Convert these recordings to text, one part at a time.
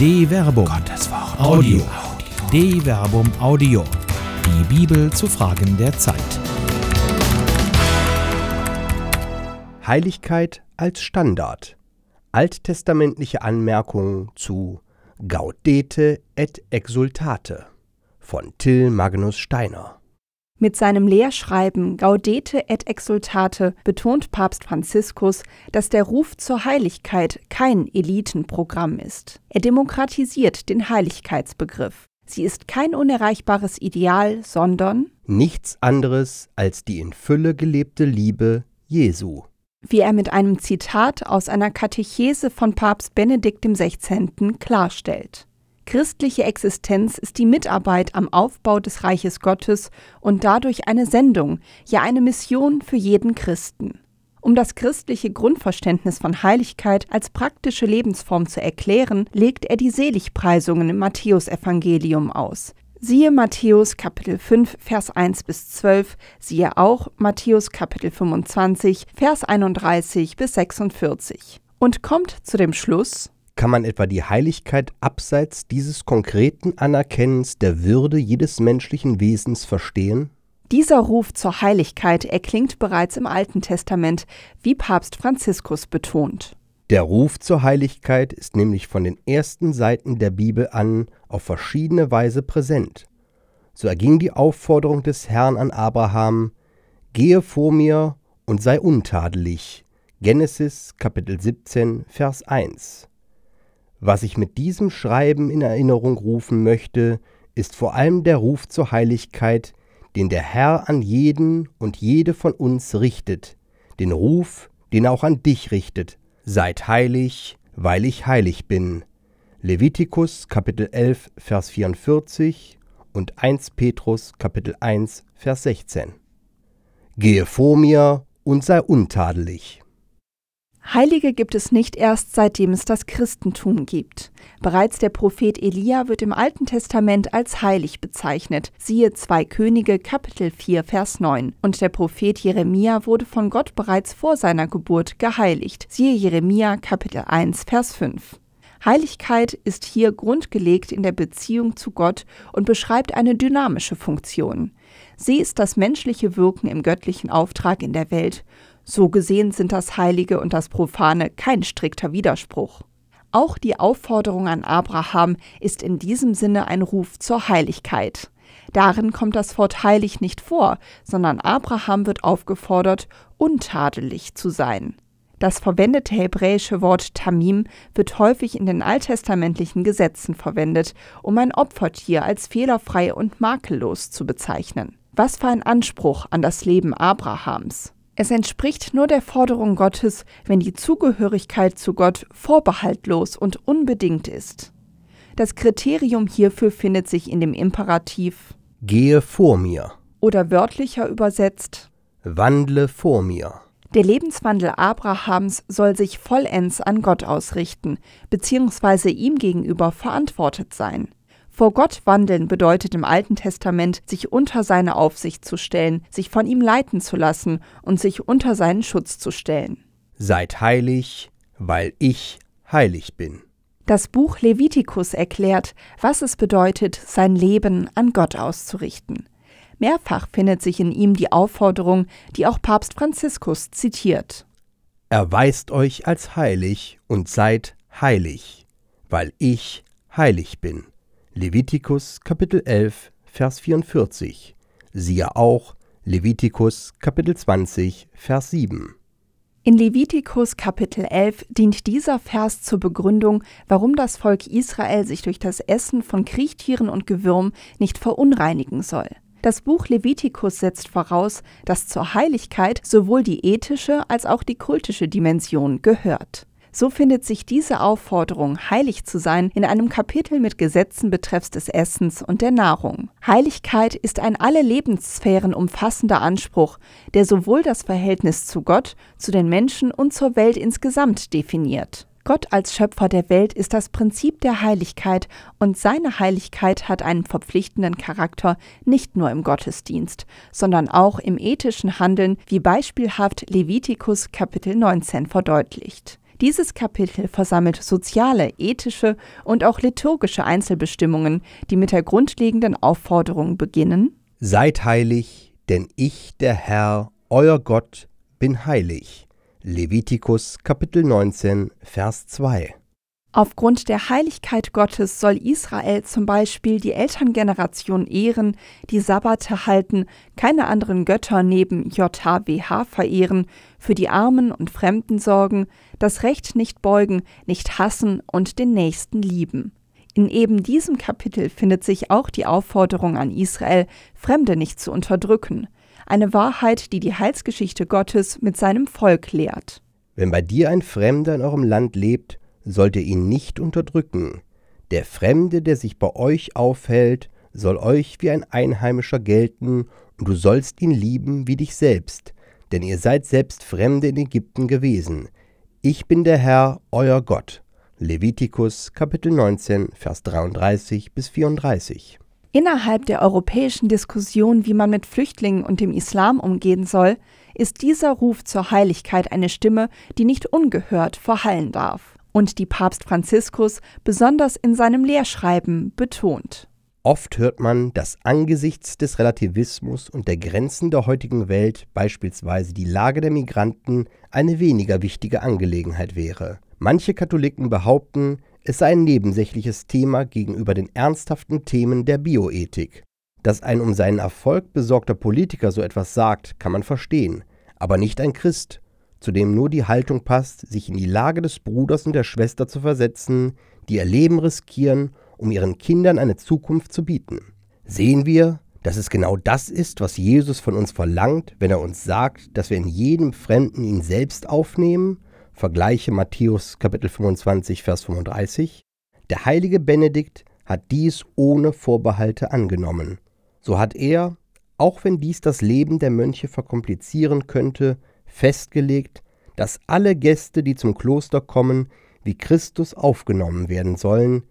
De Verbum. Gottes Wort. Audio. De Verbum Audio. Die Bibel zu Fragen der Zeit. Heiligkeit als Standard. Alttestamentliche Anmerkungen zu Gaudete et Exultate von Till Magnus Steiner. Mit seinem Lehrschreiben Gaudete et Exultate betont Papst Franziskus, dass der Ruf zur Heiligkeit kein Elitenprogramm ist. Er demokratisiert den Heiligkeitsbegriff. Sie ist kein unerreichbares Ideal, sondern nichts anderes als die in Fülle gelebte Liebe Jesu. Wie er mit einem Zitat aus einer Katechese von Papst Benedikt XVI. klarstellt. Christliche Existenz ist die Mitarbeit am Aufbau des Reiches Gottes und dadurch eine Sendung, ja eine Mission für jeden Christen. Um das christliche Grundverständnis von Heiligkeit als praktische Lebensform zu erklären, legt er die Seligpreisungen im Matthäusevangelium aus. Siehe Matthäus Kapitel 5 Vers 1 bis 12, siehe auch Matthäus Kapitel 25 Vers 31 bis 46 und kommt zu dem Schluss, kann man etwa die Heiligkeit abseits dieses konkreten Anerkennens der Würde jedes menschlichen Wesens verstehen? Dieser Ruf zur Heiligkeit erklingt bereits im Alten Testament, wie Papst Franziskus betont. Der Ruf zur Heiligkeit ist nämlich von den ersten Seiten der Bibel an auf verschiedene Weise präsent. So erging die Aufforderung des Herrn an Abraham: Gehe vor mir und sei untadelig. Genesis Kapitel 17, Vers 1. Was ich mit diesem Schreiben in Erinnerung rufen möchte, ist vor allem der Ruf zur Heiligkeit, den der Herr an jeden und jede von uns richtet, den Ruf, den er auch an dich richtet. Seid heilig, weil ich heilig bin. Levitikus Kapitel 11 Vers 44 und 1 Petrus Kapitel 1 Vers 16. Gehe vor mir und sei untadelig. Heilige gibt es nicht erst seitdem es das Christentum gibt. Bereits der Prophet Elia wird im Alten Testament als heilig bezeichnet. Siehe 2 Könige Kapitel 4 Vers 9. Und der Prophet Jeremia wurde von Gott bereits vor seiner Geburt geheiligt. Siehe Jeremia Kapitel 1 Vers 5. Heiligkeit ist hier grundgelegt in der Beziehung zu Gott und beschreibt eine dynamische Funktion. Sie ist das menschliche Wirken im göttlichen Auftrag in der Welt so gesehen sind das Heilige und das Profane kein strikter Widerspruch. Auch die Aufforderung an Abraham ist in diesem Sinne ein Ruf zur Heiligkeit. Darin kommt das Wort heilig nicht vor, sondern Abraham wird aufgefordert, untadelig zu sein. Das verwendete hebräische Wort Tamim wird häufig in den alttestamentlichen Gesetzen verwendet, um ein Opfertier als fehlerfrei und makellos zu bezeichnen. Was für ein Anspruch an das Leben Abrahams. Es entspricht nur der Forderung Gottes, wenn die Zugehörigkeit zu Gott vorbehaltlos und unbedingt ist. Das Kriterium hierfür findet sich in dem Imperativ Gehe vor mir oder wörtlicher übersetzt Wandle vor mir. Der Lebenswandel Abrahams soll sich vollends an Gott ausrichten, beziehungsweise ihm gegenüber verantwortet sein. Vor Gott wandeln bedeutet im Alten Testament, sich unter seine Aufsicht zu stellen, sich von ihm leiten zu lassen und sich unter seinen Schutz zu stellen. Seid heilig, weil ich heilig bin. Das Buch Levitikus erklärt, was es bedeutet, sein Leben an Gott auszurichten. Mehrfach findet sich in ihm die Aufforderung, die auch Papst Franziskus zitiert. Erweist euch als heilig und seid heilig, weil ich heilig bin. Levitikus Kapitel 11, Vers 44. Siehe auch Levitikus Kapitel 20, Vers 7. In Levitikus Kapitel 11 dient dieser Vers zur Begründung, warum das Volk Israel sich durch das Essen von Kriechtieren und Gewürm nicht verunreinigen soll. Das Buch Levitikus setzt voraus, dass zur Heiligkeit sowohl die ethische als auch die kultische Dimension gehört. So findet sich diese Aufforderung, heilig zu sein, in einem Kapitel mit Gesetzen betreffs des Essens und der Nahrung. Heiligkeit ist ein alle Lebenssphären umfassender Anspruch, der sowohl das Verhältnis zu Gott, zu den Menschen und zur Welt insgesamt definiert. Gott als Schöpfer der Welt ist das Prinzip der Heiligkeit und seine Heiligkeit hat einen verpflichtenden Charakter nicht nur im Gottesdienst, sondern auch im ethischen Handeln, wie beispielhaft Levitikus Kapitel 19 verdeutlicht. Dieses Kapitel versammelt soziale, ethische und auch liturgische Einzelbestimmungen, die mit der grundlegenden Aufforderung beginnen Seid heilig, denn ich, der Herr, euer Gott, bin heilig. Levitikus Kapitel 19, Vers 2 Aufgrund der Heiligkeit Gottes soll Israel zum Beispiel die Elterngeneration ehren, die Sabbate halten, keine anderen Götter neben JHWH verehren, für die Armen und Fremden sorgen, das Recht nicht beugen, nicht hassen und den Nächsten lieben. In eben diesem Kapitel findet sich auch die Aufforderung an Israel, Fremde nicht zu unterdrücken, eine Wahrheit, die die Heilsgeschichte Gottes mit seinem Volk lehrt. Wenn bei dir ein Fremder in eurem Land lebt, sollt ihr ihn nicht unterdrücken. Der Fremde, der sich bei euch aufhält, soll euch wie ein Einheimischer gelten, und du sollst ihn lieben wie dich selbst, denn ihr seid selbst Fremde in Ägypten gewesen. Ich bin der Herr, euer Gott. Levitikus Kapitel 19, Vers 33 bis 34. Innerhalb der europäischen Diskussion, wie man mit Flüchtlingen und dem Islam umgehen soll, ist dieser Ruf zur Heiligkeit eine Stimme, die nicht ungehört verhallen darf und die Papst Franziskus besonders in seinem Lehrschreiben betont. Oft hört man, dass angesichts des Relativismus und der Grenzen der heutigen Welt beispielsweise die Lage der Migranten eine weniger wichtige Angelegenheit wäre. Manche Katholiken behaupten, es sei ein nebensächliches Thema gegenüber den ernsthaften Themen der Bioethik. Dass ein um seinen Erfolg besorgter Politiker so etwas sagt, kann man verstehen, aber nicht ein Christ, zu dem nur die Haltung passt, sich in die Lage des Bruders und der Schwester zu versetzen, die ihr Leben riskieren, um ihren Kindern eine Zukunft zu bieten. Sehen wir, dass es genau das ist, was Jesus von uns verlangt, wenn er uns sagt, dass wir in jedem Fremden ihn selbst aufnehmen? Vergleiche Matthäus Kapitel 25, Vers 35. Der heilige Benedikt hat dies ohne Vorbehalte angenommen. So hat er, auch wenn dies das Leben der Mönche verkomplizieren könnte, festgelegt, dass alle Gäste, die zum Kloster kommen, wie Christus aufgenommen werden sollen,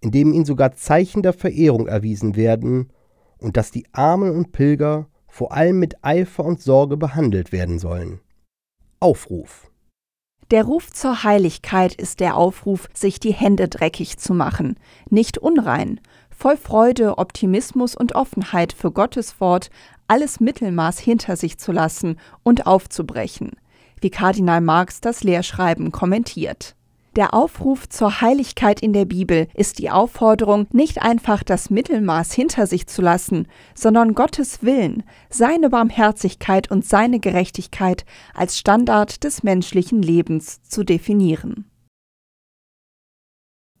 indem ihnen sogar Zeichen der Verehrung erwiesen werden und dass die Armen und Pilger vor allem mit Eifer und Sorge behandelt werden sollen. Aufruf. Der Ruf zur Heiligkeit ist der Aufruf, sich die Hände dreckig zu machen, nicht unrein, voll Freude, Optimismus und Offenheit für Gottes Wort alles Mittelmaß hinter sich zu lassen und aufzubrechen, wie Kardinal Marx das Lehrschreiben kommentiert. Der Aufruf zur Heiligkeit in der Bibel ist die Aufforderung, nicht einfach das Mittelmaß hinter sich zu lassen, sondern Gottes Willen, seine Barmherzigkeit und seine Gerechtigkeit als Standard des menschlichen Lebens zu definieren.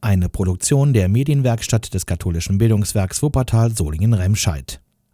Eine Produktion der Medienwerkstatt des katholischen Bildungswerks Wuppertal Solingen-Remscheid.